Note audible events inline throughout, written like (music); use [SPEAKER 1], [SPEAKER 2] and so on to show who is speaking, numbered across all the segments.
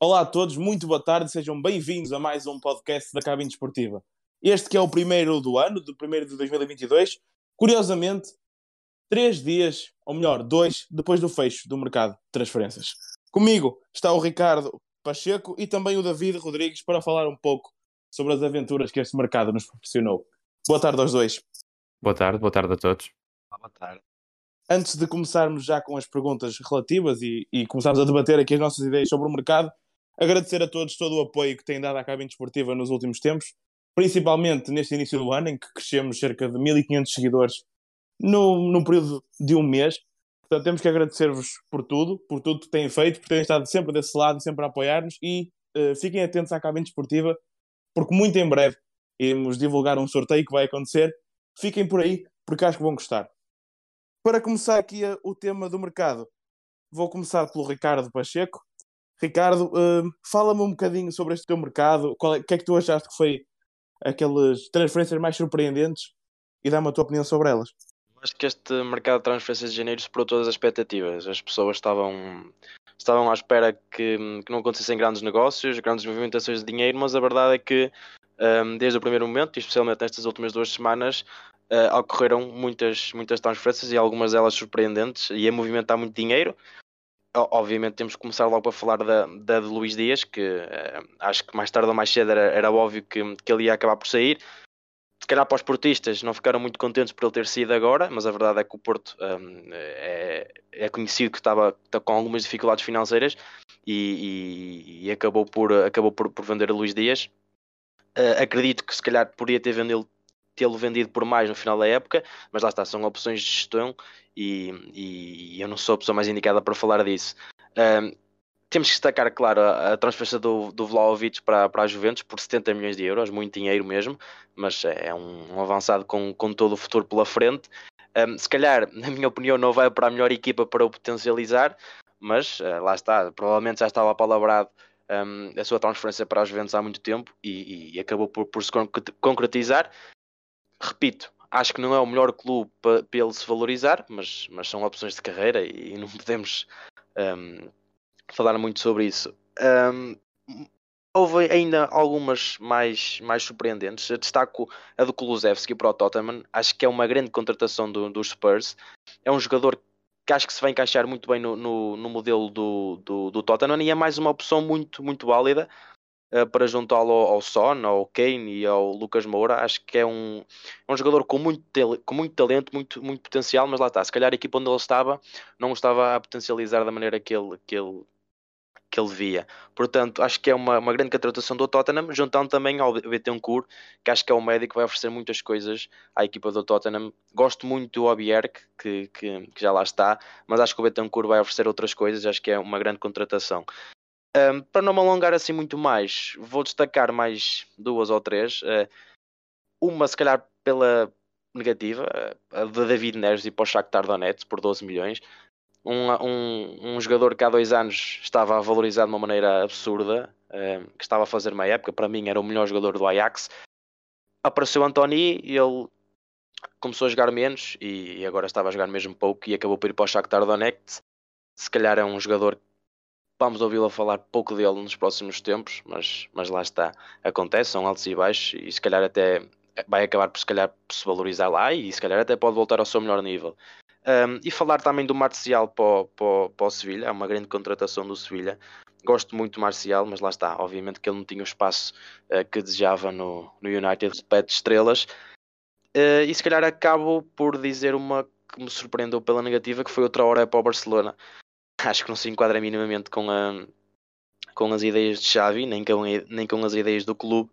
[SPEAKER 1] Olá a todos, muito boa tarde, sejam bem-vindos a mais um podcast da Cabine Desportiva. Este que é o primeiro do ano, do primeiro de 2022, curiosamente, três dias, ou melhor, dois, depois do fecho do mercado de transferências. Comigo está o Ricardo Pacheco e também o David Rodrigues para falar um pouco sobre as aventuras que este mercado nos proporcionou. Boa tarde aos dois.
[SPEAKER 2] Boa tarde, boa tarde a todos.
[SPEAKER 3] Boa tarde.
[SPEAKER 1] Antes de começarmos já com as perguntas relativas e, e começarmos a debater aqui as nossas ideias sobre o mercado, agradecer a todos todo o apoio que têm dado à cabine desportiva nos últimos tempos, principalmente neste início do ano, em que crescemos cerca de 1500 seguidores no, no período de um mês. Portanto, temos que agradecer-vos por tudo, por tudo que têm feito, por terem estado sempre desse lado, sempre a apoiar-nos e uh, fiquem atentos à cabine desportiva, porque muito em breve iremos divulgar um sorteio que vai acontecer. Fiquem por aí, porque acho que vão gostar. Para começar aqui a, o tema do mercado, vou começar pelo Ricardo Pacheco. Ricardo, uh, fala-me um bocadinho sobre este teu mercado. O é, que é que tu achaste que foi aquelas transferências mais surpreendentes e dá-me a tua opinião sobre elas.
[SPEAKER 3] Acho que este mercado de transferências de janeiro superou todas as expectativas. As pessoas estavam, estavam à espera que, que não acontecessem grandes negócios, grandes movimentações de dinheiro, mas a verdade é que um, desde o primeiro momento, e especialmente nestas últimas duas semanas, uh, ocorreram muitas, muitas transferências e algumas delas surpreendentes e a movimentar muito dinheiro obviamente temos que começar logo a falar da, da de Luís Dias, que uh, acho que mais tarde ou mais cedo era, era óbvio que, que ele ia acabar por sair. Se calhar para os portistas não ficaram muito contentes por ele ter saído agora, mas a verdade é que o Porto um, é, é, conhecido que estava com algumas dificuldades financeiras e, e, e acabou, por, acabou por, por vender a Luís Dias. Uh, acredito que se calhar poderia ter vendido tê-lo vendido por mais no final da época, mas lá está, são opções de gestão e, e eu não sou a pessoa mais indicada para falar disso. Um, temos que destacar, claro, a, transferência do, do Vlaovic para, para a Juventus por 70 milhões de euros, muito dinheiro mesmo, mas é um, um avançado com, com todo o futuro pela frente. Um, se calhar, (laughs) na minha opinião, não vai para a melhor equipa para o potencializar, mas uh, lá está, provavelmente já estava apalabrado um, a sua transferência para a Juventus há muito tempo e, e acabou por, por se concretizar repito, acho que não é o melhor clube para, ele se valorizar, mas, mas são opções de carreira e, não (laughs) podemos um, falar muito sobre isso. Um, houve ainda algumas mais, mais surpreendentes. Eu destaco a do Kulusevski para o Tottenham. Acho que é uma grande contratação do, dos Spurs. É um jogador que acho que se vai encaixar muito bem no, no, no modelo do, do, do, Tottenham e é mais uma opção muito, muito válida uh, para juntá-lo ao, ao Son, ao Kane e ao Lucas Moura. Acho que é um, é um jogador com muito, com muito talento, muito, muito potencial, mas lá está. Se calhar a equipa onde ele estava não estava a potencializar da maneira que ele, que ele, que ele via. Portanto, acho que é uma, uma grande contratação do Tottenham, juntando também ao Betancourt, que acho que é um médico que vai oferecer muitas coisas à equipa do Tottenham. Gosto muito do Obierk, que, que, que já lá está, mas acho que o Betancourt vai oferecer outras coisas, acho que é uma grande contratação. Um, para não me alongar assim muito mais, vou destacar mais duas ou três. Uh, uma, se calhar, pela negativa, a de David Neres e para o Shakhtar Donetsk por 12 milhões. Um, um, um, jogador que há dois anos estava a valorizar de uma maneira absurda, que estava a fazer uma época, para mim era o melhor jogador do Ajax. Apareceu Antoni e ele começou a jogar menos e, e agora estava a jogar mesmo pouco e acabou por ir para o Shakhtar Donetsk. Se calhar é um jogador Vamos ouvi-la falar pouco dele nos próximos tempos, mas, mas lá está. Acontece, são altos e baixos e se calhar até vai acabar por se calhar se valorizar lá e se calhar até pode voltar ao seu melhor nível. Um, e falar também do Marcial para, para, para o Sevilha, é uma grande contratação do Sevilha. Gosto muito do Marcial, mas lá está. Obviamente que ele não tinha o espaço uh, que desejava no, no United de estrelas. Uh, e se calhar acabo por dizer uma que me surpreendeu pela negativa, que foi outra hora para o Barcelona (laughs) acho que não se enquadra minimamente com, a, com as ideias de Xavi, nem com, nem com as ideias do clube,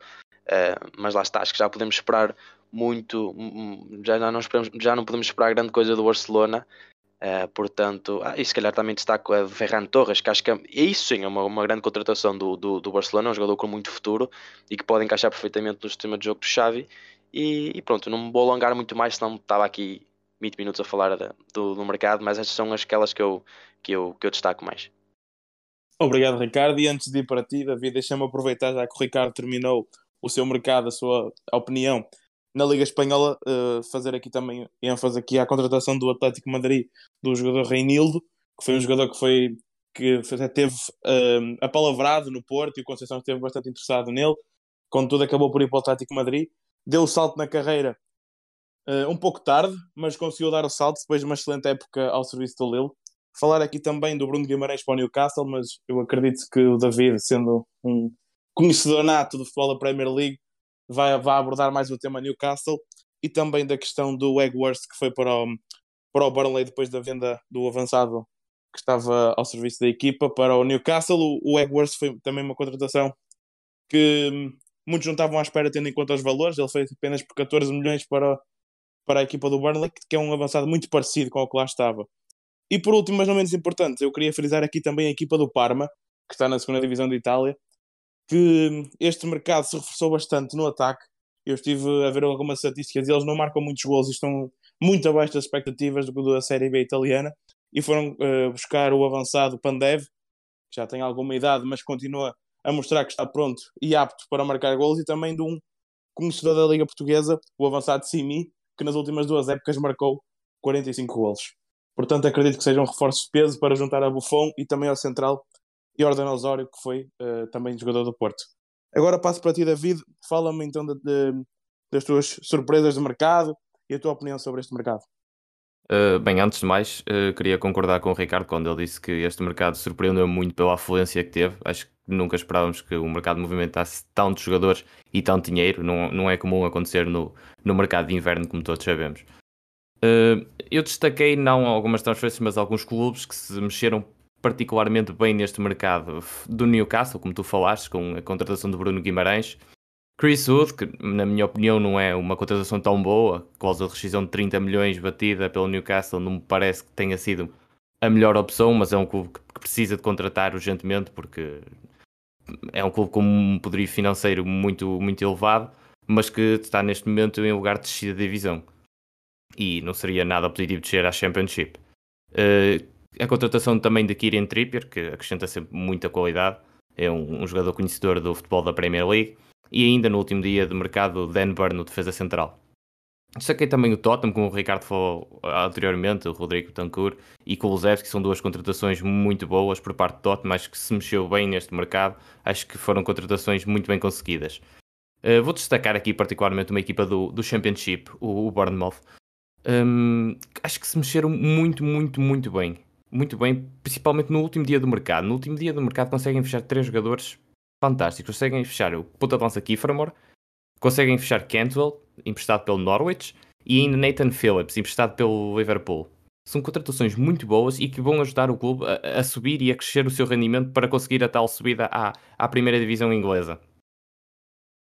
[SPEAKER 3] uh, mas lá está, acho que já podemos esperar muito, já não, já não podemos esperar grande coisa do Barcelona, uh, portanto, ah, e se calhar também destaco a Ferran Torres, que acho que é, isso sim é uma, uma grande contratação do, do, do Barcelona, é um jogador com muito futuro e que pode encaixar perfeitamente no sistema de jogo do Xavi, e, e pronto, não me vou alongar muito mais, senão estava aqui 20 minutos a falar do, do mercado, mas estas são aquelas que eu, que eu, que eu destaco mais.
[SPEAKER 1] Obrigado, Ricardo. E antes de ir para ti, David, deixa-me aproveitar, já que o Ricardo terminou o seu mercado, a sua opinião na Liga Espanhola, uh, fazer aqui também ênfase aqui à contratação do Atlético Madrid do jogador Reinildo, que foi um jogador que foi que teve uh, apalavrado no Porto e o Conceição esteve bastante interessado nele. Contudo, acabou por ir para o Atlético Madrid. Deu o salto na carreira uh, um pouco tarde, mas conseguiu dar o salto depois de uma excelente época ao serviço do Lille. Falar aqui também do Bruno Guimarães para o Newcastle, mas eu acredito que o David, sendo um conhecedor nato do futebol da Premier League, vai, vai abordar mais o tema Newcastle e também da questão do Egworth que foi para o, para o Burnley depois da venda do avançado que estava ao serviço da equipa para o Newcastle. O, o foi também uma contratação que muitos não estavam à espera tendo em conta os valores. Ele foi apenas por 14 milhões para, para a equipa do Burnley, que é um avançado muito parecido com o que lá estava. E por último, mas não menos importante, eu queria frisar aqui também a equipa do Parma, que está na segunda divisão de Itália, que este mercado se reforçou bastante no ataque. Eu estive a ver algumas estatísticas e eles não marcam muitos gols e estão muito abaixo das expectativas do da Série B italiana e foram uh, buscar o avançado Pandev, que já tem alguma idade, mas continua a mostrar que está pronto e apto para marcar gols, e também de um conhecedor da Liga Portuguesa, o avançado Simi, que nas últimas duas épocas marcou 45 gols. Portanto, acredito que sejam um reforços de peso para juntar a Buffon e também ao central Jordan Osório, que foi uh, também jogador do Porto. Agora passo para ti, David. Fala-me então de, de, das tuas surpresas de mercado e a tua opinião sobre este mercado.
[SPEAKER 2] Uh, bem, antes de mais, uh, queria concordar com o Ricardo quando ele disse que este mercado surpreendeu muito pela afluência que teve. Acho que nunca esperávamos que o mercado movimentasse tantos jogadores e tanto dinheiro. Não, não é comum acontecer no, no mercado de inverno, como todos sabemos. Uh, eu destaquei não algumas transferências, mas alguns clubes que se mexeram particularmente bem neste mercado do Newcastle, como tu falaste, com a contratação do Bruno Guimarães. Chris Wood, que na minha opinião não é uma contratação tão boa, causa de rescisão de 30 milhões batida pelo Newcastle, não me parece que tenha sido a melhor opção, mas é um clube que precisa de contratar urgentemente porque é um clube com um poderio financeiro muito, muito elevado, mas que está neste momento em lugar de descida de divisão. E não seria nada positivo descer à Championship. Uh, a contratação também de Kieran Trippier, que acrescenta sempre muita qualidade, é um, um, jogador conhecedor do futebol da Premier League, e ainda no último dia de mercado, Dan Burn no defesa central. Destaquei também o Tottenham, como o Ricardo falou anteriormente, o Rodrigo Tancourt e Kulusevski, são duas contratações muito boas por parte do Tottenham, acho que se mexeu bem neste mercado, acho que foram contratações muito bem conseguidas. Uh, vou destacar aqui particularmente uma equipa do, do Championship, o, o Bournemouth. Um, acho que se mexeram muito, muito, muito bem muito bem, principalmente no último dia do mercado. No último dia do mercado conseguem fechar três jogadores fantásticos. Conseguem fechar o ponta de lança Kiefermore, conseguem fechar Cantwell, emprestado pelo Norwich, e ainda Nathan Phillips, emprestado pelo Liverpool. São contratações muito boas e que vão ajudar o clube a, a subir e a crescer o seu rendimento para conseguir a tal subida à, à primeira divisão inglesa.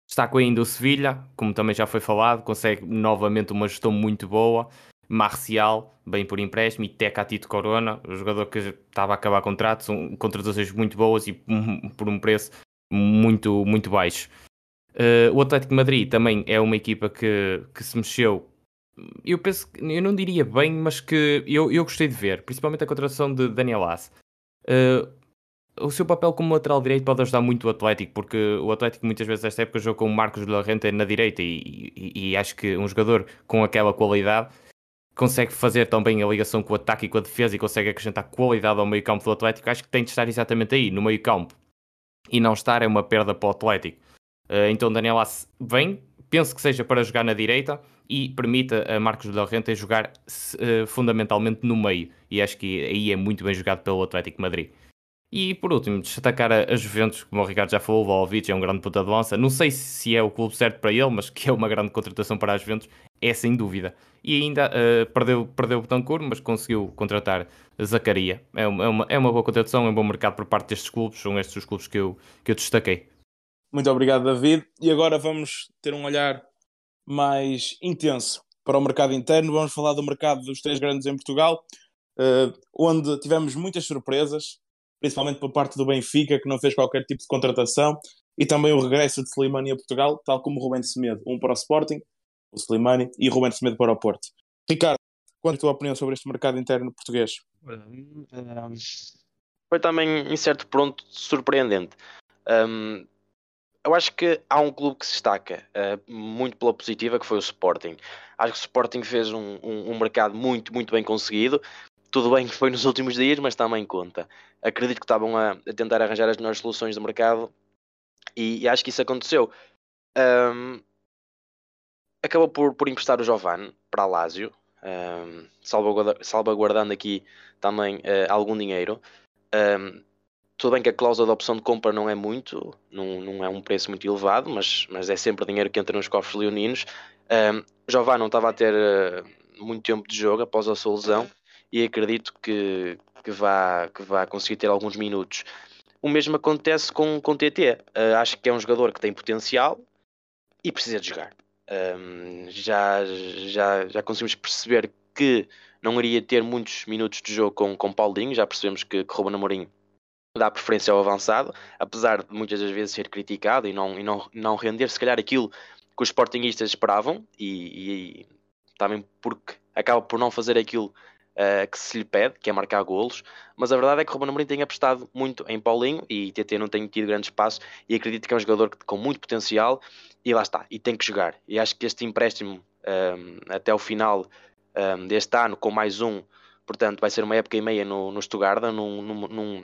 [SPEAKER 2] Destaco ainda o Sevilha, como também já foi falado, consegue novamente uma gestão muito boa. Marcial, bem por empréstimo, e Teca Tito Corona, o jogador que estava a acabar contrato, são contratações muito boas e por um preço muito, muito baixo. Uh, o Atlético de Madrid também é uma equipa que, que se mexeu. Eu penso, eu não diria bem, mas que eu, eu gostei de ver, principalmente a contratação de Daniel Ass. Uh, o seu papel como lateral direito pode ajudar muito o Atlético, porque o Atlético muitas vezes nesta época jogou com o Marcos Lorente na direita e, e, e, acho que um jogador com aquela qualidade consegue fazer também a ligação com o ataque e com a defesa e consegue acrescentar qualidade ao meio campo do Atlético, acho que tem de estar exatamente aí, no meio campo. E não estar é uma perda para o Atlético. Uh, então Daniel vem, penso que seja para jogar na direita e permita a Marcos de Renta jogar uh, fundamentalmente no meio. E acho que aí é muito bem jogado pelo Atlético Madrid. E por último, destacar a, Juventus, como o Ricardo já falou, o Vlahovic é um grande puta de lança. Não sei se é o clube certo para ele, mas (laughs) que é uma grande contratação para a Juventus, é sem dúvida. E ainda uh, perdeu, perdeu o Betancourt, mas conseguiu contratar Zacaria. É é, uma, é uma boa contratação, é um bom mercado por parte destes clubes, são estes os clubes que eu, que eu destaquei.
[SPEAKER 1] Muito obrigado, David. E agora vamos ter um olhar mais intenso para o mercado interno. Vamos falar do mercado dos três grandes em Portugal, uh, onde tivemos muitas surpresas principalmente por parte do Benfica, que não fez qualquer tipo de contratação, e também o regresso de Slimani a Portugal, tal como Rubén Semedo, um para o Sporting, o Slimani, e Rubén Semedo para o Porto. Ricardo, qual é a tua opinião sobre este mercado interno português?
[SPEAKER 3] Foi também, em certo ponto, surpreendente. Um, eu acho que há um clube que se destaca uh, muito pela positiva, que foi o Sporting. Acho que o Sporting fez um, um, um mercado muito, muito bem conseguido tudo bem que foi nos últimos dias, mas também conta. Acredito que estavam a, a tentar arranjar as melhores soluções de mercado e, e acho que isso aconteceu. Um, acabou por, por emprestar o Giovanni para a Lazio, um, salvaguardando aqui também uh, algum dinheiro. Um, tudo bem que a cláusula de opção de compra não é muito, não, não é um preço muito elevado, mas, mas é sempre dinheiro que entra nos cofres leoninos. Um, Giovanni não estava a ter uh, muito tempo de jogo após a sua lesão e acredito que, que, vá, que vá conseguir ter alguns minutos. O mesmo acontece com, com TT. Uh, acho que é um jogador que tem potencial e precisa de jogar. Um, já, já, já conseguimos perceber que não iria ter muitos minutos de jogo com, com Paulinho. Já percebemos que, que Ruben Amorim dá preferência ao avançado, apesar de muitas das vezes ser criticado e não, e não, não render se calhar aquilo que os sportinguistas esperavam e, e também porque acaba por não fazer aquilo uh, que se lhe pede, que é marcar golos, mas a verdade é que o Ruben Amorim tem apostado muito em Paulinho e TT não tem tido grande espaço e acredito que é um jogador com muito potencial e lá está, e tem que jogar. E acho que este empréstimo um, ehm, até o final um, ehm, deste ano, com mais um, portanto vai ser uma época e meia no, no Stuttgart, num, num,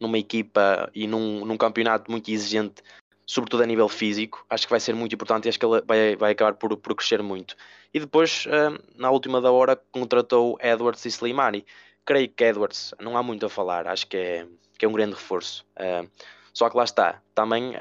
[SPEAKER 3] numa equipa e num, num campeonato muito exigente sobretudo a nível físico, acho que vai ser muito importante e acho que ele vai, vai acabar por, por crescer muito. E depois, uh, na última da hora, contratou Edwards e Slimani. Creio que Edwards não há muito a falar, acho que é, que é um grande reforço. Uh, só que lá está, também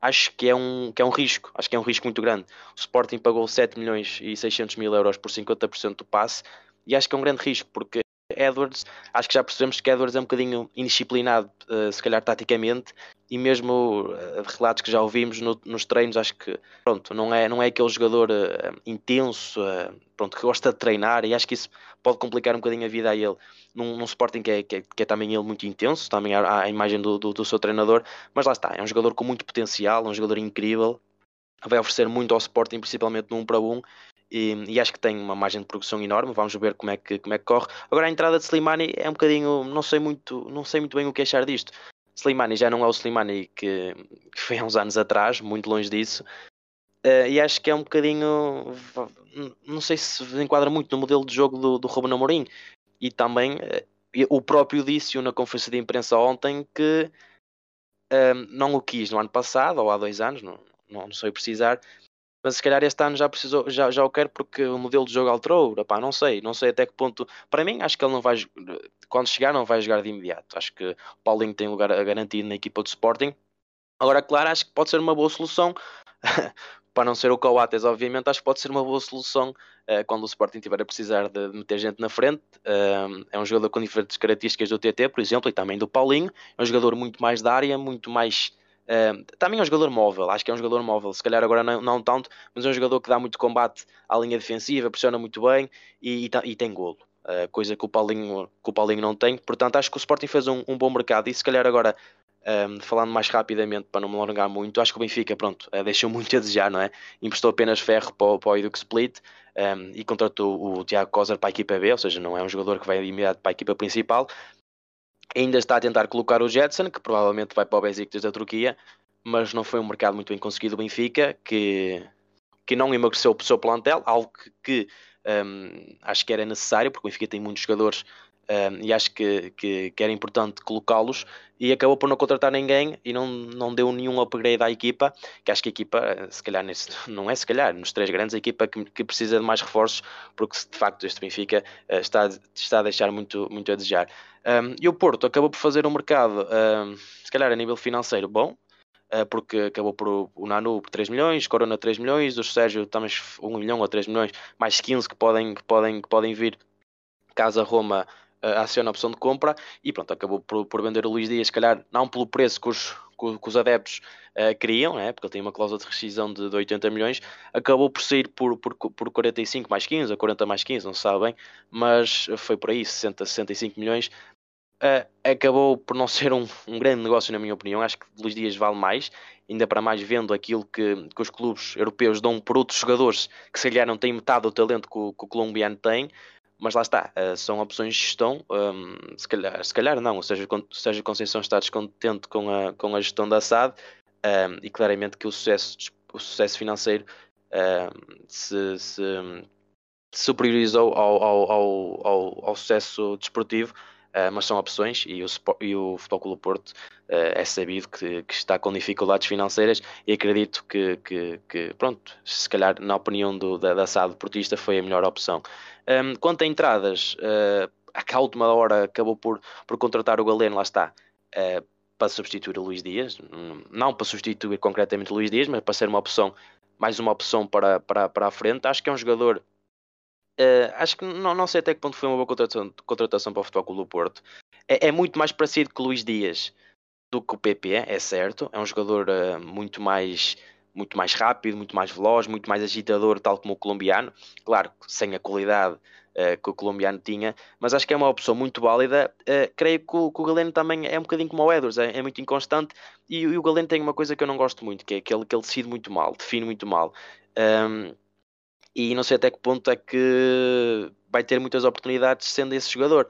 [SPEAKER 3] acho que é, um, que é um risco, acho que é um risco muito grande. O Sporting pagou 7 milhões e 600 mil euros por 50% do passe e acho que é um grande risco porque Edwards, acho que já percebemos que Edwards é um bocadinho indisciplinado, uh, se calhar taticamente, e mesmo uh, relatos que já ouvimos no, nos treinos, acho que pronto, não é, não é aquele jogador uh, intenso, pronto, que gosta de treinar, e acho que isso pode complicar um bocadinho a vida a ele. Num, num Sporting que é, que é, que, é, também ele muito intenso, também há a imagem do, do, do seu treinador, mas lá está, é um jogador com muito potencial, um jogador incrível, vai oferecer muito ao Sporting, principalmente no 1 para 1, e, e, acho que tem uma margem de progressão enorme. Vamos ver como é que, como é que corre. Agora a entrada de Slimani é um bocadinho, não sei muito, não sei muito bem o que achar disto. Slimani já não é o Slimani que, que foi há uns anos atrás, muito longe disso. Uh, e acho que é um bocadinho, não sei se enquadra muito no modelo de jogo do, do Ruben Amorim. E também uh, o próprio disse na conferência de imprensa ontem que uh, não o quis no ano passado ou há dois anos, não, não, não sei precisar, mas se calhar este ano já precisou, já, já o quero porque o modelo de jogo alterou, Epá, não sei, não sei até que ponto. Para mim, acho que ele não vai, quando chegar, não vai jogar de imediato. Acho que o Paulinho tem lugar garantido na equipa do Sporting. Agora, claro, acho que pode ser uma boa solução. (laughs) para não ser o Coates, obviamente, acho que pode ser uma boa solução uh, quando o Sporting tiver a precisar de meter gente na frente. Uh, é um jogador com diferentes características do TT, por exemplo, e também do Paulinho. É um jogador muito mais da área, muito mais Também é um jogador móvel, acho que é um jogador móvel, se calhar agora não, não tanto, mas é um jogador que dá muito combate à linha defensiva, pressiona muito bem e, e, e tem golo, uh, coisa que o, Paulinho, que o Paulinho não tem. Portanto, acho que o Sporting fez um, um bom mercado e se calhar agora, um, falando mais rapidamente para não me alongar muito, acho que o Benfica, pronto, uh, deixou muito a desejar, não é? Emprestou apenas ferro para, para o Edux Split um, e contratou o Tiago Kozer para a equipa B, ou seja, não é um jogador que vai imediato para a equipa principal ainda está a tentar colocar o Jetson, que provavelmente vai para o Besiktas da Turquia, mas não foi um mercado muito bem conseguido o Benfica, que, que não emagreceu o seu plantel, algo que, que um, acho que era necessário, porque o Benfica tem muitos jogadores um, e acho que, que, que era importante colocá-los e acabou por não contratar ninguém e não, não deu nenhum upgrade à equipa, que acho que a equipa, se calhar, nesse, (laughs) não é se calhar, nos três grandes, a equipa que, que precisa de mais reforços, porque de facto este Benfica uh, está, está a deixar muito, muito a desejar. Um, e o Porto acabou por fazer um mercado, um, se calhar a nível financeiro, bom, uh, porque acabou por o Nanu por 3 milhões, Corona 3 milhões, o Sérgio também 1 milhão ou 3 milhões, mais 15 que podem, que podem, que podem vir caso a Roma acione a opção de compra e pronto, acabou por, por vender o Luís Dias, se calhar não pelo preço que os, que, os adeptos uh, queriam, né? porque ele tem uma cláusula de rescisão de, de 80 milhões, acabou por sair por, por, por 45 mais 15 ou 40 mais 15, não se sabe bem, mas foi por aí, 60, 65 milhões. Uh, acabou por não (laughs) ser um, um, grande negócio, na minha opinião. Acho que Luís Dias vale mais, ainda para mais vendo aquilo que, que os clubes europeus dão por outros jogadores que, se calhar, não têm metade do talento que o, que o colombiano tem mas lá está, uh, são opções de gestão, um, se, calhar, se calhar não, ou seja, seja Conceição está descontente com a, com a gestão da SAD um, e claramente que o sucesso, o sucesso financeiro um, se, se, superiorizou ao, ao, ao, ao, ao sucesso desportivo, uh, mas são opções e o, e o Futebol Clube Porto uh, é sabido que, que, está com dificuldades financeiras e acredito que, que, que pronto, se calhar na opinião do, da, da SAD Portista foi a melhor opção. Um, quanto a entradas, uh, a última hora acabou por, por contratar o Galeno, lá está, uh, para substituir o Luís Dias, não para substituir concretamente o Luís Dias, mas para ser uma opção, mais uma opção para, para, para a frente. Acho que é um jogador Uh, acho que não, não sei até que ponto foi uma boa contratação, contratação para o Futebol Clube do Porto. É, é, muito mais parecido com o Luís Dias do que o PP, é certo. É um jogador uh, muito mais muito mais rápido, muito mais veloz, muito mais agitador, tal como o colombiano. Claro, sem a qualidade uh, que o colombiano tinha, mas acho que é uma opção muito válida. creio que o, que o, Galeno também é um bocadinho como o Edwards, é, é muito inconstante. E, e, o Galeno tem uma coisa que eu não gosto muito, que é que ele, que ele decide muito mal, define muito mal. Um, e não sei até que ponto é que vai ter muitas oportunidades sendo esse jogador.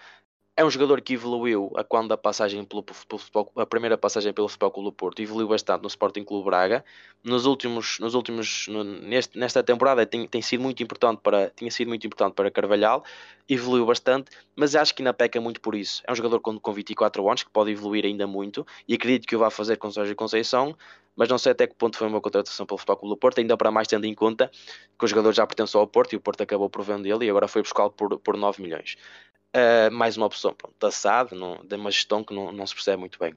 [SPEAKER 3] É um jogador que evoluiu a quando a passagem pelo, pelo futebol, a primeira passagem pelo Futebol Clube do Porto, evoluiu bastante no Sporting Clube Braga. Nos últimos, nos últimos no, neste, nesta temporada tem, tem sido muito importante para, tinha sido muito importante para Carvalhal, evoluiu bastante, mas acho que ainda peca muito por isso. É um jogador com, com 24 anos que pode evoluir ainda muito e acredito que o vai fazer com Sérgio Conceição, mas não sei até que ponto foi uma contratação pelo Futebol Clube do Porto, ainda para mais tendo em conta que o jogador já pertenceu ao Porto e o Porto acabou por vendê-lo e agora foi buscá-lo por, por 9 milhões. Uh, mais uma opção pronto, da não, de uma gestão que não, não se percebe muito bem.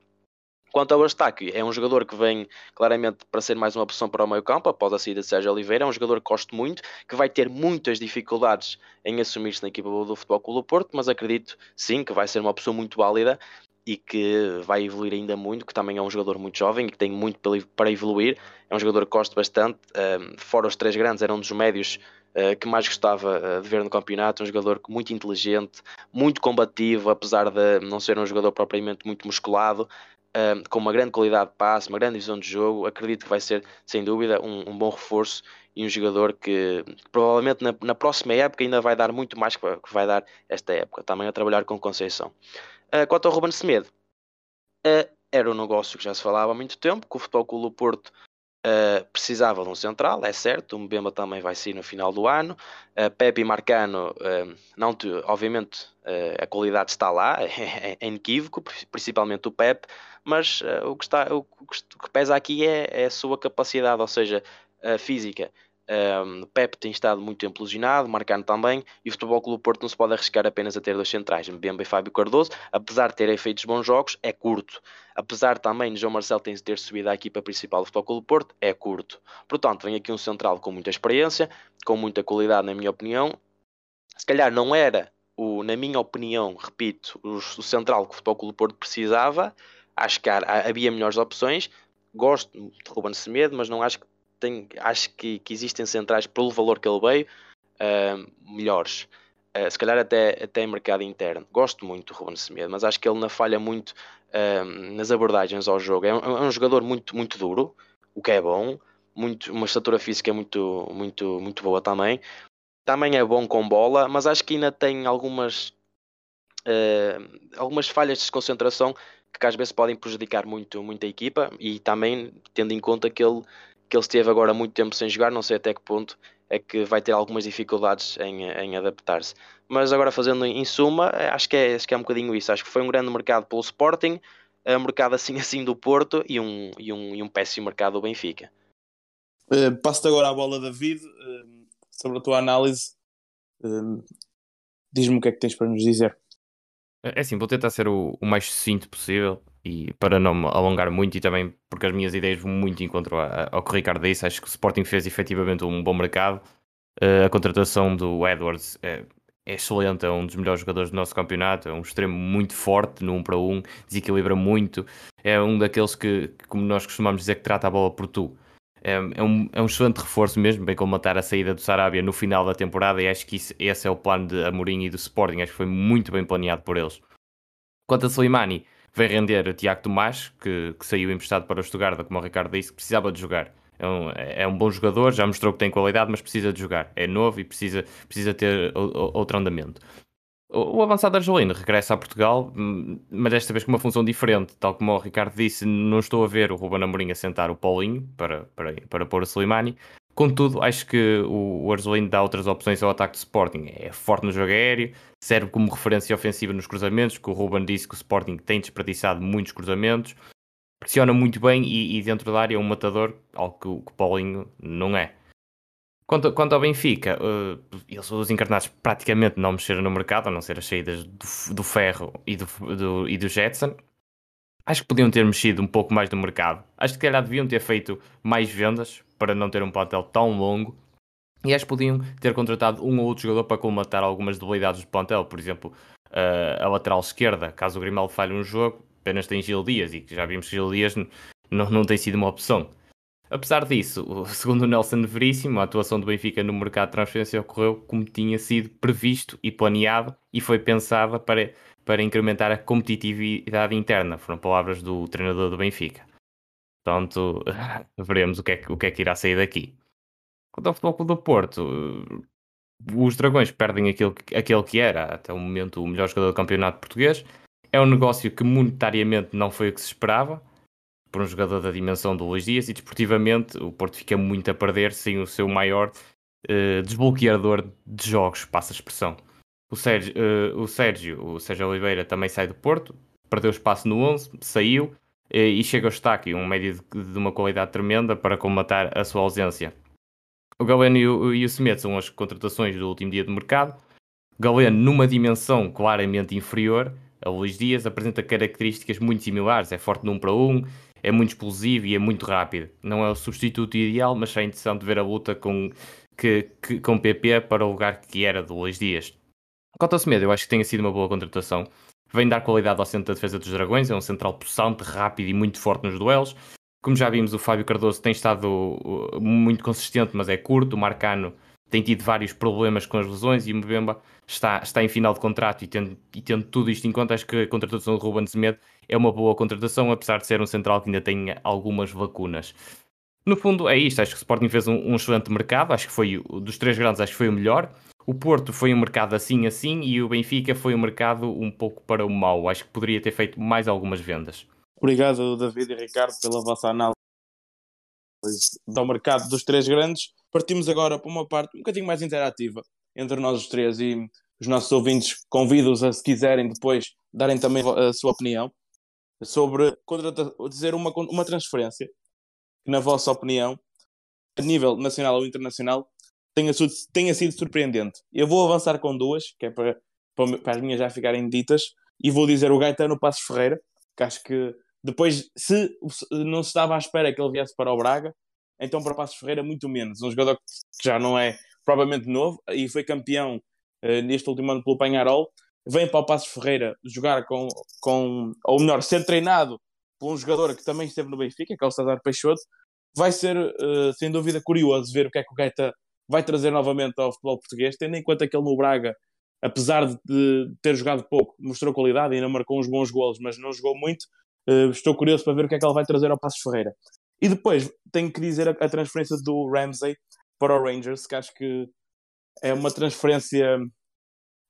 [SPEAKER 3] Quanto ao Eustáquio, é um jogador que vem claramente para ser mais uma opção para o meio campo, após a saída de Sérgio Oliveira. É um jogador que gosto muito, que vai ter muitas dificuldades em assumir-se na equipa do Futebol Clube do Porto, mas acredito sim que vai ser uma opção muito válida e que vai evoluir ainda muito, que também é um jogador muito jovem e que tem muito para evoluir. É um jogador que gosto bastante. fora os três grandes, era um dos médios uh, que mais gostava uh, de ver no campeonato. Um jogador muito inteligente, muito combativo, apesar de não ser um jogador propriamente muito musculado. com uma grande qualidade de passe, uma grande visão de jogo, acredito que vai ser, sem dúvida, um, um bom reforço e um jogador que, que provavelmente na, na, próxima época ainda vai dar muito mais que vai dar esta época, também a trabalhar com Conceição. Uh, quanto ao Ruben Semedo, uh, era um negócio que já se falava há muito tempo, que o Futebol Clube do Porto uh, precisava de um central, é certo, o Mbemba também vai sair no final do ano, uh, Pepe e Marcano, não te, obviamente a qualidade está lá, (laughs) é, é, inequívoco, principalmente o Pepe, mas o, que está, o, que pesa aqui é, é a sua capacidade, ou seja, física. Um, tem estado muito tempo lesionado, também, e o Futebol Clube Porto não se pode arriscar apenas a ter dois centrais, Mbemba e Fábio Cardoso, apesar de terem feito bons jogos, é curto. Apesar também de João Marcelo ter subido à equipa principal do Futebol Clube Porto, é curto. Portanto, vem aqui um central com muita experiência, com muita qualidade, na minha opinião. Se calhar não era, o, na minha opinião, repito, o, o central que o Futebol Clube Porto precisava. Acho que há, havia melhores opções. Gosto de Ruben Semedo, mas não acho que acho que, que, existem centrais pelo valor que ele veio uh, melhores. Uh, se calhar até, até em mercado interno. Gosto muito do Ruben Semedo, mas acho que ele não falha muito uh, nas abordagens ao jogo. É um, é um, jogador muito, muito duro, o que é bom. Muito, uma estatura física muito, muito, muito boa também. Também é bom com bola, mas acho que ainda tem algumas, uh, algumas falhas de desconcentração que às vezes podem prejudicar muito, muito a equipa e também tendo em conta que ele que ele esteve agora muito tempo sem jogar, não sei até que ponto é que vai ter algumas dificuldades em, em adaptar-se. Mas agora fazendo em suma, acho que, é, acho que é um bocadinho isso. Acho que foi um grande mercado pelo Sporting, um mercado assim (laughs) assim do Porto e um, e um, e um péssimo mercado do Benfica.
[SPEAKER 1] Uh, Passo-te agora a bola, David, uh, sobre a tua análise. Uh, Diz-me o que é que tens para nos dizer.
[SPEAKER 2] É assim, vou tentar ser o, o mais sucinto possível e para não me alongar muito e também porque as minhas ideias vão muito em contra ao que o Ricardo disse, acho que o Sporting fez efetivamente um bom mercado. Uh, a contratação do Edwards é, é, excelente, é um dos melhores jogadores do nosso campeonato, é um extremo muito forte no 1 um para 1, um, desequilibra muito, é um daqueles que, como nós costumamos dizer, que trata a bola por tu. É, é, um, é um excelente reforço mesmo, bem como matar a saída do Sarabia no final da temporada e acho que isso, esse é o plano de Amorim e do Sporting, acho que foi muito bem planeado por eles. Quanto a Slimani, Vem render Tiago Tomás, que, que saiu emprestado para o Stuttgart, como o Ricardo disse, que precisava de jogar. É um, é um, bom jogador, já mostrou que tem qualidade, mas precisa de jogar. É novo e precisa, precisa ter outro andamento. O, o avançado argelino regressa a Portugal, hum, mas desta vez com uma função diferente. Tal como o Ricardo disse, não estou a ver o Ruben Amorim a sentar o Paulinho para, para, para pôr o Slimani, Contudo, acho que o, o Arzelino dá outras opções ao ataque do Sporting. É forte no jogo aéreo, serve como referência ofensiva nos cruzamentos, que o Ruben disse que o Sporting tem desperdiçado muitos cruzamentos, pressiona muito bem e, e dentro da área é um matador, algo que, o, que o Paulinho não é. Quanto, quanto ao Benfica, uh, eles, os encarnados praticamente não mexeram no mercado, a não ser as saídas do, do Ferro e do, do, e do Jetson. Acho que podiam ter mexido um pouco mais no mercado. Acho que calhar deviam ter feito mais vendas para não ter um plantel tão longo. E acho que podiam ter contratado um ou outro jogador para colmatar algumas debilidades do plantel. Por exemplo, uh, a lateral esquerda, caso o Grimaldo falhe um jogo, apenas tem Gil Dias. E já vimos que Gil Dias não, não tem sido uma opção. Apesar disso, (laughs) segundo o Nelson Veríssimo, a atuação do Benfica no mercado de transferência ocorreu como tinha sido previsto e planeado e foi pensada para, para incrementar a competitividade interna. Foram palavras do treinador do Benfica. Portanto, (laughs) veremos o que, é, o que é que irá sair daqui. Quanto ao Futebol do Porto, os Dragões perdem aquilo, aquele que era até o momento o melhor jogador do campeonato português. É um negócio que monetariamente não foi o que se esperava por um jogador da dimensão do Luís Dias e desportivamente o Porto fica muito a perder sem o seu maior uh, desbloqueador de jogos, passa a expressão. O Sérgio, uh, o Sérgio, o Sérgio Oliveira também sai do Porto, perdeu espaço no 11, saiu e chega ao destaque, um médio de, de, uma qualidade tremenda para combatar a sua ausência. O Galeno e o, e o Semedo são as contratações do último dia de mercado. Galeno numa dimensão claramente inferior a Luís Dias, apresenta características muito similares, é forte num para um, é muito explosivo e é muito rápido. Não é o substituto ideal, mas é interessante ver a luta com, que, que, com PP para o lugar que era do Luís Dias. Quanto ao Semedo, eu acho que tenha sido uma boa contratação. Vem dar qualidade ao centro da defesa dos Dragões, é um central possante, rápido e muito forte nos duelos. Como já vimos, o Fábio Cardoso tem estado uh, muito consistente, mas é curto. O Marcano tem tido vários problemas com as lesões e o Mbemba está, está em final de contrato e tendo, e tendo tudo isto em conta, acho que a contratação de Ruben Semedo é uma boa contratação, apesar de ser um central que ainda tem algumas lacunas. No fundo é isto, acho que o Sporting fez um, um excelente mercado, acho que foi dos três grandes, acho que foi o melhor. O Porto foi um mercado assim assim e o Benfica foi um mercado um pouco para o mau. Acho que poderia ter feito mais algumas vendas.
[SPEAKER 1] Obrigado, David e Ricardo, pela vossa análise do mercado dos três grandes. Partimos agora para uma parte um bocadinho mais interativa entre nós os três e os nossos ouvintes. Convido-os a, se quiserem, depois darem também a sua opinião sobre dizer uma, uma transferência que, na vossa opinião, a nível nacional ou internacional, tenha, tenha sido surpreendente. Eu vou avançar com duas, que é para, para as minhas já ficarem ditas, e vou dizer o Gaetano Passos Ferreira, que acho que depois, se não se estava à espera que ele viesse para o Braga, então para Passos Ferreira, muito menos. Um jogador que já não é provavelmente novo e foi campeão uh, neste último ano pelo Panharol, vem para o Passos Ferreira jogar com, com, ou melhor, ser treinado por um jogador que também esteve no Benfica, que é o César Peixoto, vai ser, uh, sem dúvida, curioso ver o que é que o Gaeta vai trazer novamente ao futebol português, tendo em conta que ele no Braga, apesar de ter jogado pouco, mostrou qualidade ainda marcou uns bons golos, mas não jogou muito. Uh, estou curioso para ver o que é que ele vai trazer ao Passos Ferreira. E depois tenho que dizer a, a transferência do Ramsey para o Rangers, que acho que é uma transferência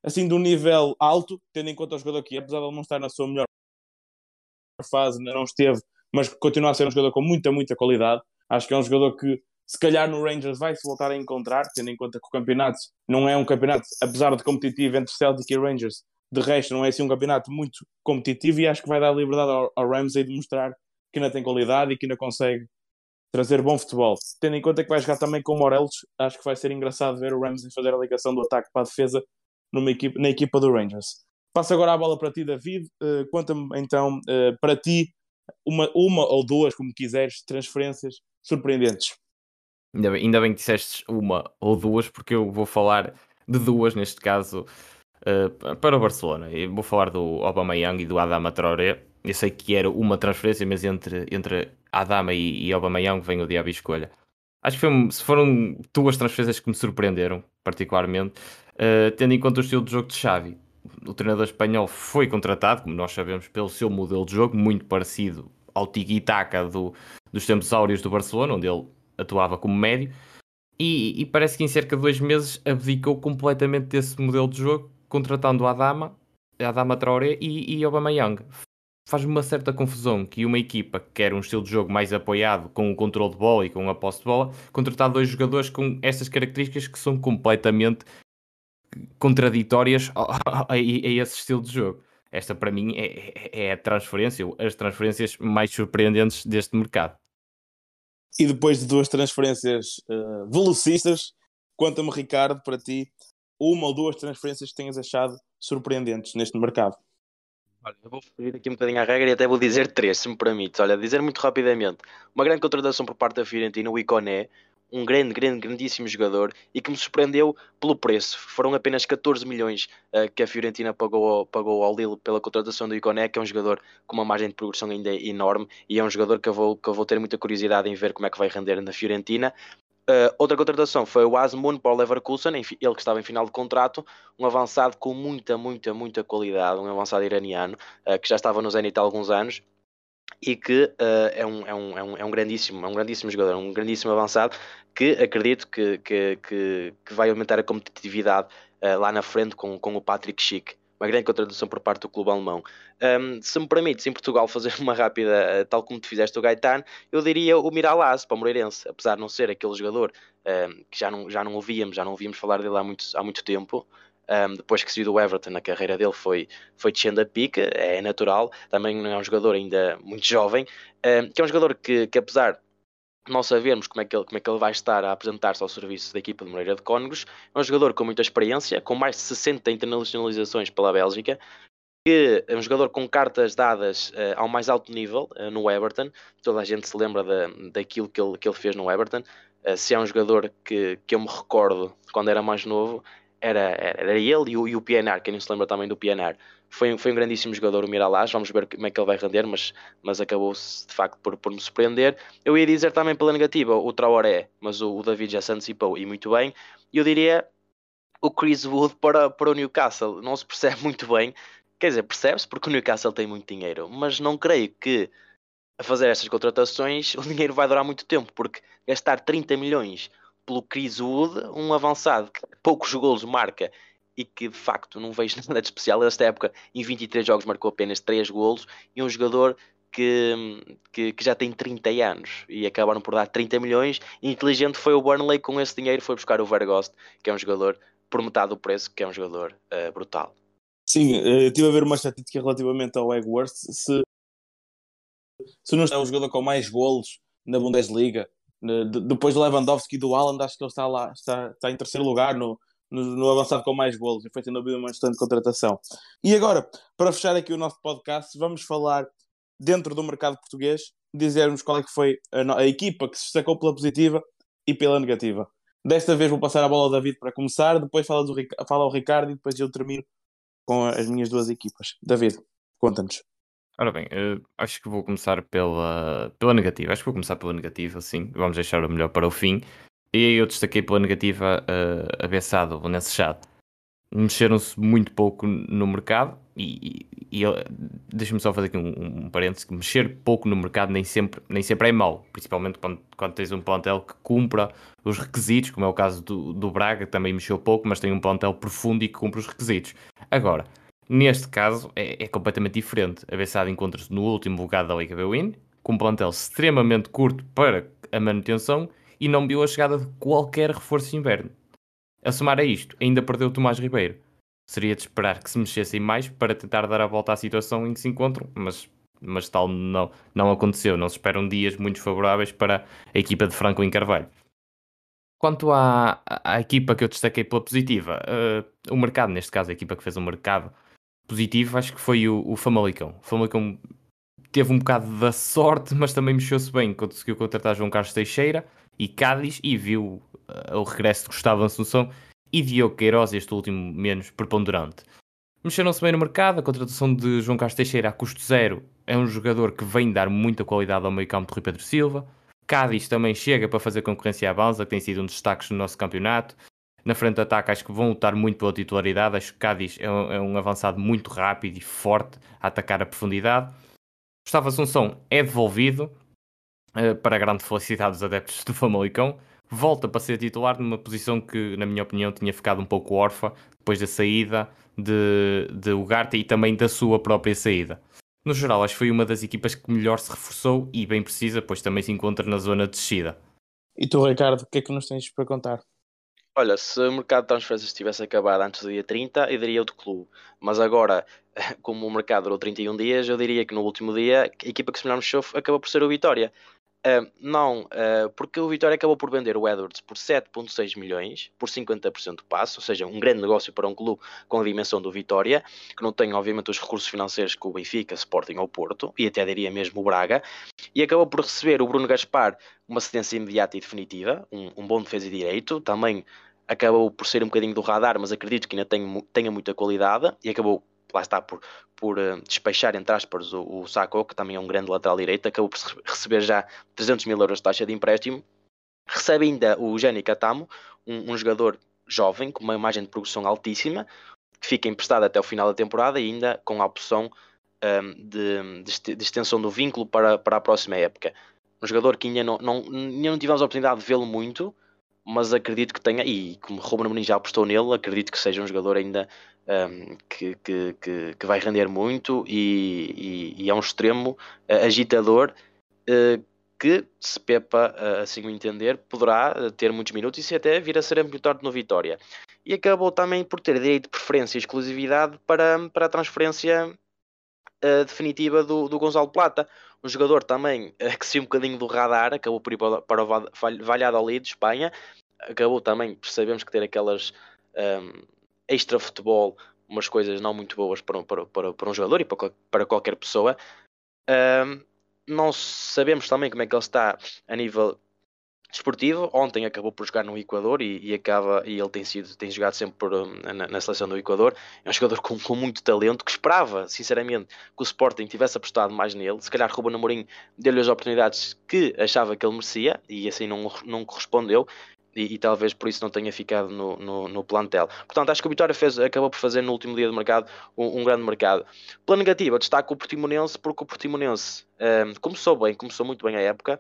[SPEAKER 1] assim de um nível alto, tendo em conta o jogador que, apesar de ele não estar na sua melhor fase, não esteve, mas continua a ser um jogador com muita, muita qualidade. Acho que é um jogador que, se calhar, no Rangers vai se voltar a encontrar, tendo em conta que o campeonato não é um campeonato, apesar de competitivo entre Celtic e Rangers, de resto, não é assim um campeonato muito competitivo e acho que vai dar liberdade ao, ao Ramsey de mostrar que ainda tem qualidade e que ainda consegue trazer bom futebol. Tendo em conta que vai jogar também com o Morelos, acho que vai ser engraçado ver o Ramsey fazer a ligação do ataque para a defesa numa equipa, na equipa do Rangers. Passo agora a bola para ti, David. Uh, Conta-me então, uh, para ti, uma, uma ou duas, como quiseres, transferências surpreendentes.
[SPEAKER 2] Ainda bem, ainda bem que disseste uma ou duas, porque eu vou falar de duas, neste caso, uh, para o Barcelona. Eu vou falar do Aubameyang e do Adama Traoré. Eu sei que era uma transferência, mas entre, entre Adama e, e Aubameyang vem o diabo e escolha. Acho que foi, foram duas transferências que me surpreenderam, particularmente, uh, tendo em conta o estilo de jogo de Xavi. O treinador espanhol foi contratado, como nós sabemos, pelo seu modelo de jogo, muito parecido ao tiki-taka do, dos tempos áureos do Barcelona, onde ele atuava como médio, e, e, parece que em cerca de dois meses abdicou completamente desse modelo de jogo, contratando a Adama, Adama Traoré e, e Aubameyang. faz-me uma certa confusão que uma equipa que quer um estilo de jogo mais apoiado com o controle de bola e com a posse de bola, contratar dois jogadores com essas características que são completamente contraditórias a, a, a, esse estilo de jogo. Esta para mim é, é, é a transferência, as transferências mais surpreendentes deste mercado.
[SPEAKER 1] E depois de duas transferências uh, velocistas, conta-me, Ricardo, para ti, uma ou duas transferências que tenhas achado surpreendentes neste mercado.
[SPEAKER 3] Olha, eu vou fugir aqui um bocadinho à regra e até vou dizer três, se me permites. Olha, dizer muito rapidamente. Uma grande contratação por parte da Fiorentina, o Iconé, um grande, grande, grandíssimo jogador e que me surpreendeu pelo preço. Foram apenas 14 milhões uh, que a Fiorentina pagou, pagou ao Lille pela contratação do Iconé, que é um jogador com uma margem de progressão ainda enorme e é um jogador que eu vou, que eu vou ter muita curiosidade em ver como é que vai render na Fiorentina. Uh, outra contratação foi o Asmund para o Leverkusen, ele que estava em final de contrato, um avançado com muita, muita, muita qualidade, um avançado iraniano, uh, que já estava no Zenit há alguns anos, e que uh, é, um, é, um, é, um, é um grandíssimo, é um grandíssimo jogador, um grandíssimo avançado que acredito que, que, que, que vai aumentar a competitividade uh, lá na frente com, com o Patrick Schick. Uma grande contratação por parte do clube alemão. Um, se me permites, em Portugal, fazer uma rápida, uh, tal como tu fizeste o Gaetano, eu diria o Miralaz para o Moreirense, apesar de não ser aquele jogador que já não, já não ouvíamos, já não ouvíamos falar dele há muito, há muito tempo. Um, depois que saiu do Everton, na carreira dele foi, foi descendo a pica, é natural. Também é um jogador ainda muito jovem, um, que é um jogador que, que apesar não sabermos como é, que ele, como é que ele vai estar a apresentar-se ao serviço da equipa de Moreira de Cónegos, é um jogador com muita experiência, com mais de 60 internacionalizações pela Bélgica, que é um jogador com cartas dadas uh, ao mais alto nível uh, no Everton. Toda a gente se lembra da, daquilo que ele, que ele fez no Everton. Uh, se é um jogador que, que eu me recordo quando era mais novo, era, era ele e o, e o PNR, quem não se lembra também do PNR. Foi, foi um grandíssimo jogador o Miralás, vamos ver como é que ele vai render, mas, mas acabou-se de facto por, por me surpreender. Eu ia dizer também pela negativa o Traoré, mas o, o David já se antecipou e muito bem. Eu diria o Chris Wood para, para o Newcastle, não se percebe (laughs) muito bem, quer dizer, percebe-se porque o Newcastle tem muito dinheiro, mas não creio que a fazer estas contratações (laughs) o dinheiro vai durar muito tempo, porque gastar 30 milhões pelo Chris Wood, um avançado que poucos golos marca e que de facto não vejo (laughs) nada de especial. Nesta época, em 23 jogos, marcou apenas 3 golos e um jogador que, que, que, já tem 30 anos e acabaram por dar 30 milhões. Inteligente foi o Burnley com esse dinheiro, foi buscar o Vergost, que é um jogador por metade do preço, que é um jogador uh, brutal.
[SPEAKER 1] Sim, eu estive a ver uma estatística relativamente ao Egworth. Se, se não está o jogador com mais golos na Bundesliga, depois do Lewandowski e do Haaland, acho que ele está lá, está, está em terceiro lugar no, no, no avançado com mais golos. E foi tendo havido uma excelente contratação. E agora, para fechar aqui o nosso podcast, vamos falar dentro do mercado português, dizermos qual é que foi a, a equipa que se destacou pela positiva e pela negativa. Desta vez vou passar a bola ao David para começar, depois fala, do, fala ao Ricardo e depois eu termino com as minhas duas equipas. David, conta-nos.
[SPEAKER 2] Ora bem, uh, acho que vou começar pela, pela negativa. Acho que vou começar pela negativa, sim. Vamos deixar o melhor para o fim. E aí eu destaquei pela negativa uh, a Bessado, o Nesse Chat. Mexeram-se muito pouco no mercado e, e, e deixa-me só fazer aqui um, um parênteses, que mexer pouco no mercado nem sempre, nem sempre é mau, principalmente quando, quando tens um plantel que cumpra os requisitos, como é o caso do, do Braga, que também mexeu pouco, mas tem um plantel profundo e que cumpre os requisitos. Agora, Neste caso é, é completamente diferente. A Bessade encontra-se no último lugar da Liga Win, com um plantel extremamente curto para a manutenção e não viu a chegada de qualquer reforço inverno. A somar a isto, ainda perdeu Tomás Ribeiro. Seria de esperar que se mexessem mais para tentar dar a volta à situação em que se encontram, mas, mas tal não, não aconteceu. Não se esperam dias muito favoráveis para a equipa de Franklin Carvalho. Quanto à, à, equipa que eu destaquei pela positiva, uh, o mercado, neste caso a equipa que fez o mercado, positivo, acho que foi o, o Famalicão. O Famalicão teve um bocado da sorte, mas também mexeu-se bem. Conseguiu contratar João Carlos Teixeira e Cádiz e viu uh, o regresso de Gustavo Assunção e Diogo Queiroz, este último menos preponderante. Mexeram-se bem no mercado, a contratação de João Carlos Teixeira a custo zero é um jogador que vem dar muita qualidade ao meio campo de Rui Pedro Silva. Cádiz também chega para fazer concorrência à Banza, que tem sido um destaque no nosso campeonato. Na frente de ataque acho que vão lutar muito pela titularidade. Acho que Cádiz é um, é um avançado muito rápido e forte a atacar a profundidade. Gustavo Assunção é devolvido uh, para a grande felicidade dos adeptos do Famalicão. Volta para ser titular numa posição que, na minha opinião, tinha ficado um pouco órfã depois da saída de, de Ugarte e também da sua própria saída. No geral, acho que foi uma das equipas que melhor se reforçou e bem precisa, pois também se encontra na zona de descida.
[SPEAKER 1] E tu, Ricardo, o que é que nos tens para contar?
[SPEAKER 3] Olha, se o mercado de transferências tivesse acabado antes do dia 30, eu diria o do clube. Mas agora, (laughs) como o mercado durou 31 dias, eu diria que no último dia a equipa que se melhor mexeu acabou por ser o Vitória. Uh, não, uh, porque o Vitória acabou por vender o Edwards por 7,6 milhões, por 50% de passo, ou seja, um grande negócio para um clube com a dimensão do Vitória, que não tem, obviamente, os recursos financeiros que o Benfica, Sporting ou Porto, e até diria mesmo o Braga, e acabou por receber o Bruno Gaspar uma cedência imediata e definitiva, um, um bom defesa de direito, também acabou por ser um bocadinho do radar, mas acredito que ainda tenha muita qualidade, e acabou lá está por, por uh, despechar, entre aspas, o, o Sacco, que também é um grande lateral direito, acabou por receber já 300 mil euros de taxa de empréstimo. Recebe ainda o Jenny Catamo, um, um, jogador jovem, com uma imagem de progressão altíssima, que fica emprestado até o final da temporada e ainda com a opção um, ehm, de, de, extensão do vínculo para, para a próxima época. Um jogador que ainda não, não, ainda não tivemos a oportunidade de vê-lo muito, mas acredito que tenha, e como Ruben Amorim já apostou nele, acredito que seja um jogador ainda um, que, que, que, que, vai render muito e, e, e é um extremo uh, agitador uh, que, se Pepa uh, assim o entender, poderá ter muitos minutos e se até vir a ser muito no Vitória. E acabou também por ter direito de preferência e exclusividade para, para a transferência definitiva do, do Gonzalo Plata. Um jogador também que se um bocadinho do radar, acabou por ir para, para o Valladolid, de Espanha. Acabou também, sabemos que ter aquelas um, extra futebol, umas coisas não muito boas para, para, para, para um jogador e para, para qualquer pessoa. Um, não sabemos também como é que ele está a nível desportivo. Ontem acabou por jogar no Equador e, e acaba e ele tem sido tem jogado sempre por, na, na, seleção do Equador. É um jogador com, com, muito talento que esperava, sinceramente, que o Sporting tivesse apostado mais nele. Se calhar Ruben Amorim deu-lhe as oportunidades que achava que ele merecia e assim não, não correspondeu e, e, talvez por isso não tenha ficado no, no, no, plantel. Portanto, acho que o Vitória fez, acabou por fazer no último dia do mercado um, um grande mercado. Pela negativa, destaco o Portimonense, porque o Portimonense um, começou bem, começou muito bem a época,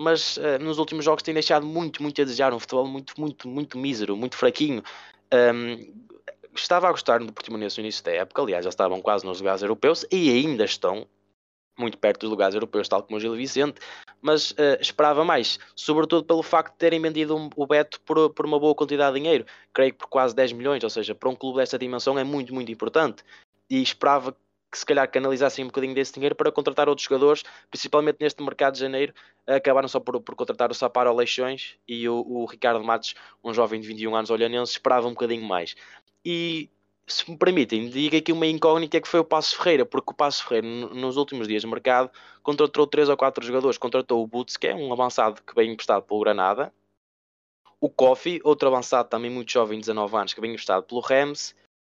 [SPEAKER 3] mas uh, nos últimos jogos tem deixado muito, muito a desejar, um futebol muito, muito, muito mísero, muito fraquinho. Um, estava a gostar do Portimonense no início da época, aliás, já estavam quase nos lugares europeus e ainda estão muito perto dos lugares europeus, tal como o Gil Vicente, mas uh, esperava mais, sobretudo pelo facto de terem vendido um, o Beto por, por, uma boa quantidade de dinheiro, creio que por quase 10 milhões, ou seja, para um clube desta dimensão é muito, muito importante. E esperava que se calhar canalizassem um bocadinho desse dinheiro para contratar outros jogadores, principalmente neste mercado de janeiro, acabaram só por, por contratar o Saparo Leixões e o, o, Ricardo Matos, um jovem de 21 anos olhanense, esperava um bocadinho mais. E se me permitem, diga aqui uma incógnita que foi o Passo Ferreira, porque o Passo Ferreira, nos últimos dias de mercado, contratou 3 ou 4 jogadores. Contratou o Butz, que é um avançado que vem emprestado pelo Granada, o Kofi, outro avançado também muito jovem, 19 anos, que vem emprestado pelo Rams,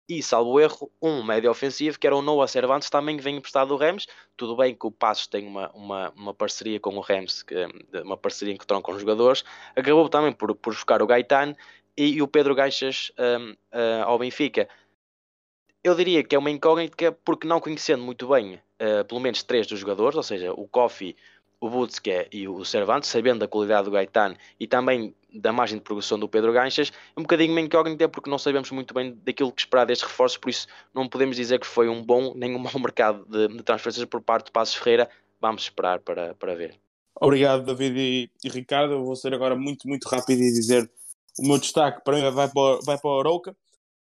[SPEAKER 3] e, salvo erro, um médio ofensivo, que era o Noah Cervantes, também vem emprestado do Rams. Tudo bem que o Passos tem uma, uma, uma parceria com o Rams, que, uma parceria que troncam os jogadores. Acabou também por, por buscar o Gaetan e, e o Pedro Gaixas um, uh, hum, ao Benfica eu diria que é uma incógnita porque não conhecendo muito bem uh, pelo menos três dos jogadores, ou seja, o Kofi, o Butske e o Cervantes, sabendo da qualidade do Gaetan e também da margem de progressão do Pedro Ganchas, é um bocadinho uma incógnita porque não sabemos muito bem daquilo que esperar destes reforços, por isso não podemos dizer que foi um bom nem um mau (laughs) mercado de, de transferências por parte do Passos Ferreira. Vamos esperar para, para ver.
[SPEAKER 1] Obrigado, David e, e Ricardo. Eu vou ser agora muito, muito rápido e dizer o meu destaque para mim vai para, vai para o Arouca,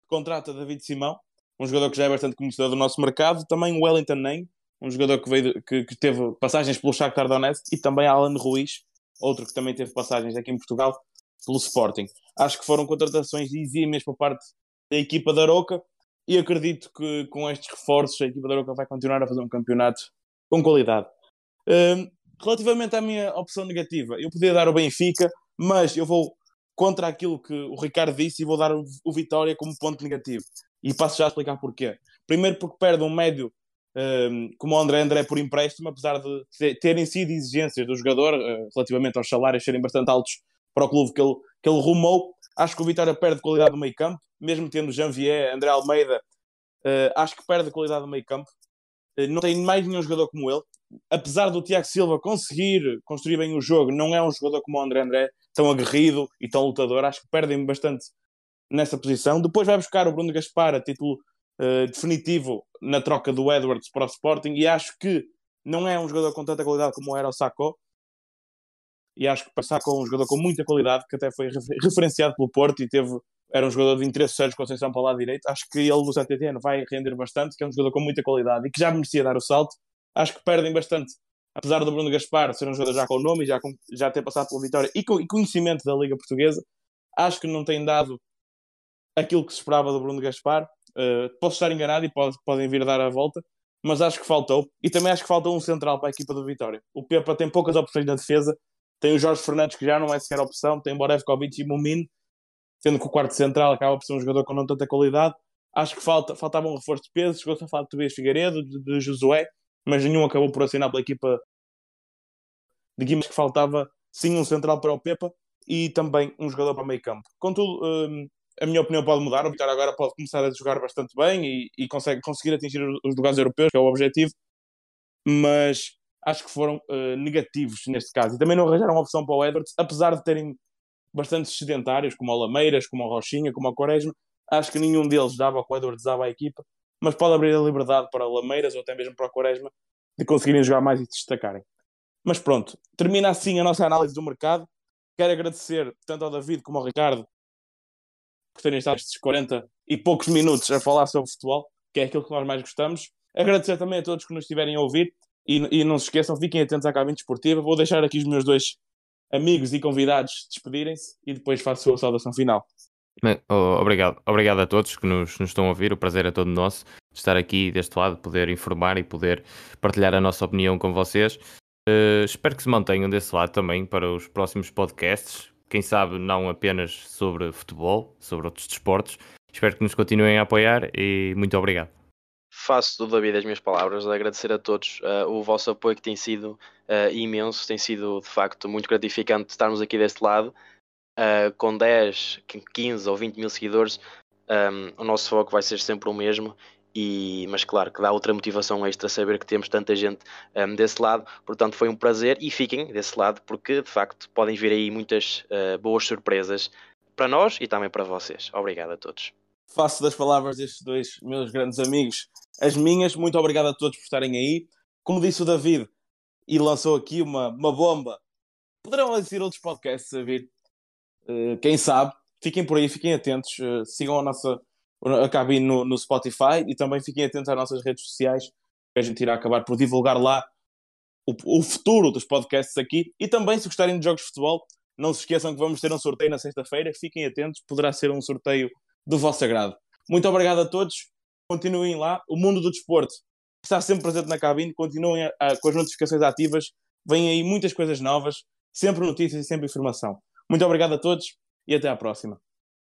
[SPEAKER 1] contrata David Simão, um jogador que já é bastante conhecido do nosso mercado, também o Wellington Nem, um jogador que, veio, que, que, teve passagens pelo Shakhtar Donetsk, e também Alan Ruiz, outro que também teve passagens aqui em Portugal, pelo Sporting. Acho que foram contratações exímias por parte da equipa da Roca, e acredito que com estes reforços a equipa da Roca vai continuar a fazer um campeonato com qualidade. Um, relativamente à minha opção negativa, eu podia dar o Benfica, mas eu vou contra aquilo que o Ricardo disse e vou dar o, Vitória como ponto negativo. E passo já a explicar porquê. Primeiro porque perde um médio um, como o André André por empréstimo, apesar de terem sido exigências do jogador uh, relativamente aos salários serem bastante altos para o clube que ele, que ele rumou. Acho que o Vitória perde qualidade do meio campo, mesmo tendo Janvier, André Almeida, uh, acho que perde qualidade do meio campo. Uh, não tem mais nenhum jogador como ele. Apesar do Tiago Silva conseguir construir bem o jogo, não é um jogador como o André André, tão aguerrido e tão lutador. Acho que perdem bastante nessa posição. Depois vai buscar o Bruno Gaspar a título uh, definitivo na troca do Edwards para o Sporting e acho que não é um jogador com tanta qualidade como era o Sacco. E acho que Sacco é um jogador com muita qualidade, que até foi referenciado pelo Porto e teve, era um jogador de interesse Sérgio Conceição para o lado direito. Acho que ele no Santetien vai render bastante, que é um jogador com muita qualidade e que já merecia dar o salto. Acho que perdem bastante, apesar do Bruno Gaspar ser um jogador já com nome e já, com, já ter passado pela vitória e, com, e conhecimento da Liga Portuguesa. Acho que não tem dado aquilo que se esperava do Bruno Gaspar. Uh, posso estar enganado e pode, podem vir dar a volta, mas acho que faltou. E também acho que faltou um central para a equipa do Vitória. O Pepa tem poucas opções na defesa. Tem o Jorge Fernandes, que já não é sequer opção. Tem Borevkovic e Mumin, sendo que o quarto central acaba por ser um jogador com não tanta qualidade. Acho que falta, faltava um reforço de peso. Chegou-se a falar de Tobias Figueiredo, de, de Josué, mas nenhum acabou por assinar pela equipa de Guimarães que faltava sim um central para o Pepa e também um jogador para o meio campo. Contudo, hum, a minha opinião pode mudar. O Vitória agora pode começar a jogar bastante bem e, e consegue conseguir atingir os lugares europeus, que é o objetivo, mas acho que foram uh, negativos neste caso. E também não arranjaram opção para o Edwards, apesar de terem bastante sedentários, como o Lameiras, como o Rochinha, como o Quaresma. Acho que nenhum deles dava o Edwards dava à equipa, mas pode abrir a liberdade para o Lameiras ou até mesmo para o Quaresma de conseguirem jogar mais e se destacarem. Mas pronto, termina assim a nossa análise do mercado. Quero agradecer tanto ao David como ao Ricardo por terem estado estes 40 e poucos minutos a falar sobre futebol, que é aquilo que nós mais gostamos. Agradecer também a todos que nos estiverem a ouvir e, e não se esqueçam, fiquem atentos à cabine desportiva. Vou deixar aqui os meus dois amigos e convidados despedirem-se e depois faço a saudação final.
[SPEAKER 2] Bem, obrigado, obrigado a todos que nos, nos, estão a ouvir. O prazer é todo nosso de estar aqui deste lado, poder informar e poder partilhar a nossa opinião com vocês. Uh, espero que se mantenham desse lado também para os próximos podcasts quem sabe não apenas sobre futebol, sobre outros desportos. Espero que nos continuem a apoiar e muito obrigado.
[SPEAKER 3] Faço do David as minhas palavras, agradecer a todos uh, o vosso apoio que tem sido uh, imenso, tem sido de facto muito gratificante estarmos aqui deste lado. Uh, com 10, 15 ou 20 mil seguidores, um, o nosso foco vai ser sempre o mesmo e, mas claro que dá outra motivação extra saber que temos tanta gente um, desse lado, portanto foi um prazer e fiquem desse lado porque de facto podem vir aí muitas boas surpresas para nós e também para vocês. Obrigado a todos.
[SPEAKER 1] Faço das palavras destes dois meus grandes amigos as minhas. Muito obrigado a todos por estarem aí. Como disse o David e lançou aqui uma, uma bomba, poderão existir outros podcasts a vir. Uh, quem sabe? Fiquem por aí, fiquem atentos, uh, sigam a nossa a cabine no, no Spotify e também fiquem atentos às nossas redes sociais, que a gente irá acabar por divulgar lá o, futuro dos podcasts aqui. E também, se gostarem de jogos de futebol, não se esqueçam que vamos ter um sorteio na sexta-feira. Fiquem atentos, poderá ser um sorteio do vosso agrado. Muito obrigado a todos. Continuem lá. O mundo do desporto está sempre presente na cabine. Continuem a, a, com as notificações ativas. Vêm aí muitas coisas novas, sempre notícias e sempre informação. Muito obrigado a todos e até à próxima.